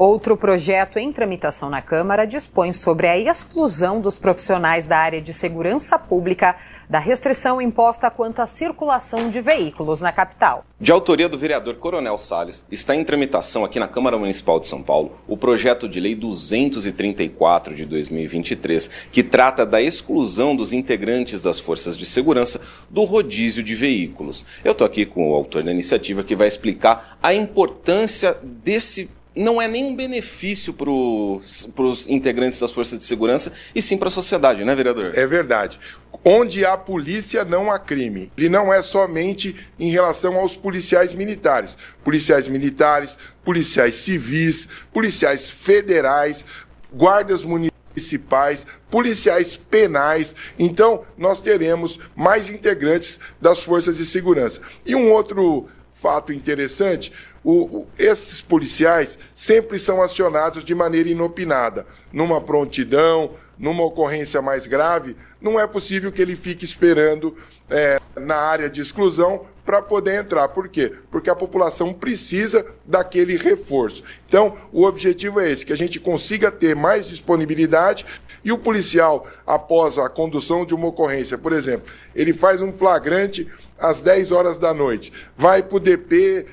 Outro projeto em tramitação na Câmara dispõe sobre a exclusão dos profissionais da área de segurança pública da restrição imposta quanto à circulação de veículos na capital. De autoria do vereador Coronel Salles, está em tramitação aqui na Câmara Municipal de São Paulo o projeto de lei 234 de 2023, que trata da exclusão dos integrantes das forças de segurança do rodízio de veículos. Eu estou aqui com o autor da iniciativa que vai explicar a importância desse não é nenhum benefício para os integrantes das forças de segurança, e sim para a sociedade, né, vereador? É verdade. Onde há polícia, não há crime. Ele não é somente em relação aos policiais militares. Policiais militares, policiais civis, policiais federais, guardas municipais, policiais penais. Então, nós teremos mais integrantes das forças de segurança. E um outro fato interessante, o, o, esses policiais sempre são acionados de maneira inopinada. Numa prontidão, numa ocorrência mais grave, não é possível que ele fique esperando é, na área de exclusão para poder entrar. Por quê? Porque a população precisa daquele reforço. Então, o objetivo é esse, que a gente consiga ter mais disponibilidade e o policial, após a condução de uma ocorrência, por exemplo, ele faz um flagrante às 10 horas da noite, vai para o DP,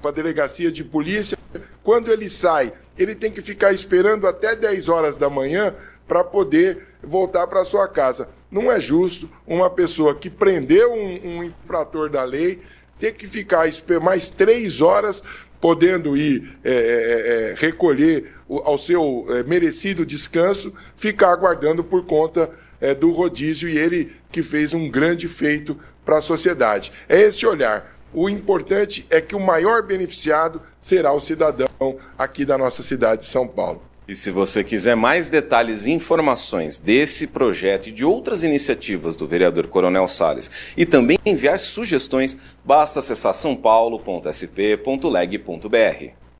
para a delegacia de polícia. Quando ele sai, ele tem que ficar esperando até 10 horas da manhã para poder voltar para sua casa. Não é justo uma pessoa que prendeu um, um infrator da lei ter que ficar mais três horas podendo ir é, é, é, recolher ao seu é, merecido descanso, ficar aguardando por conta é, do rodízio e ele que fez um grande feito para a sociedade. É esse olhar. O importante é que o maior beneficiado será o cidadão aqui da nossa cidade de São Paulo. E se você quiser mais detalhes e informações desse projeto e de outras iniciativas do vereador Coronel Sales e também enviar sugestões, basta acessar sãopaulo.sp.leg.br.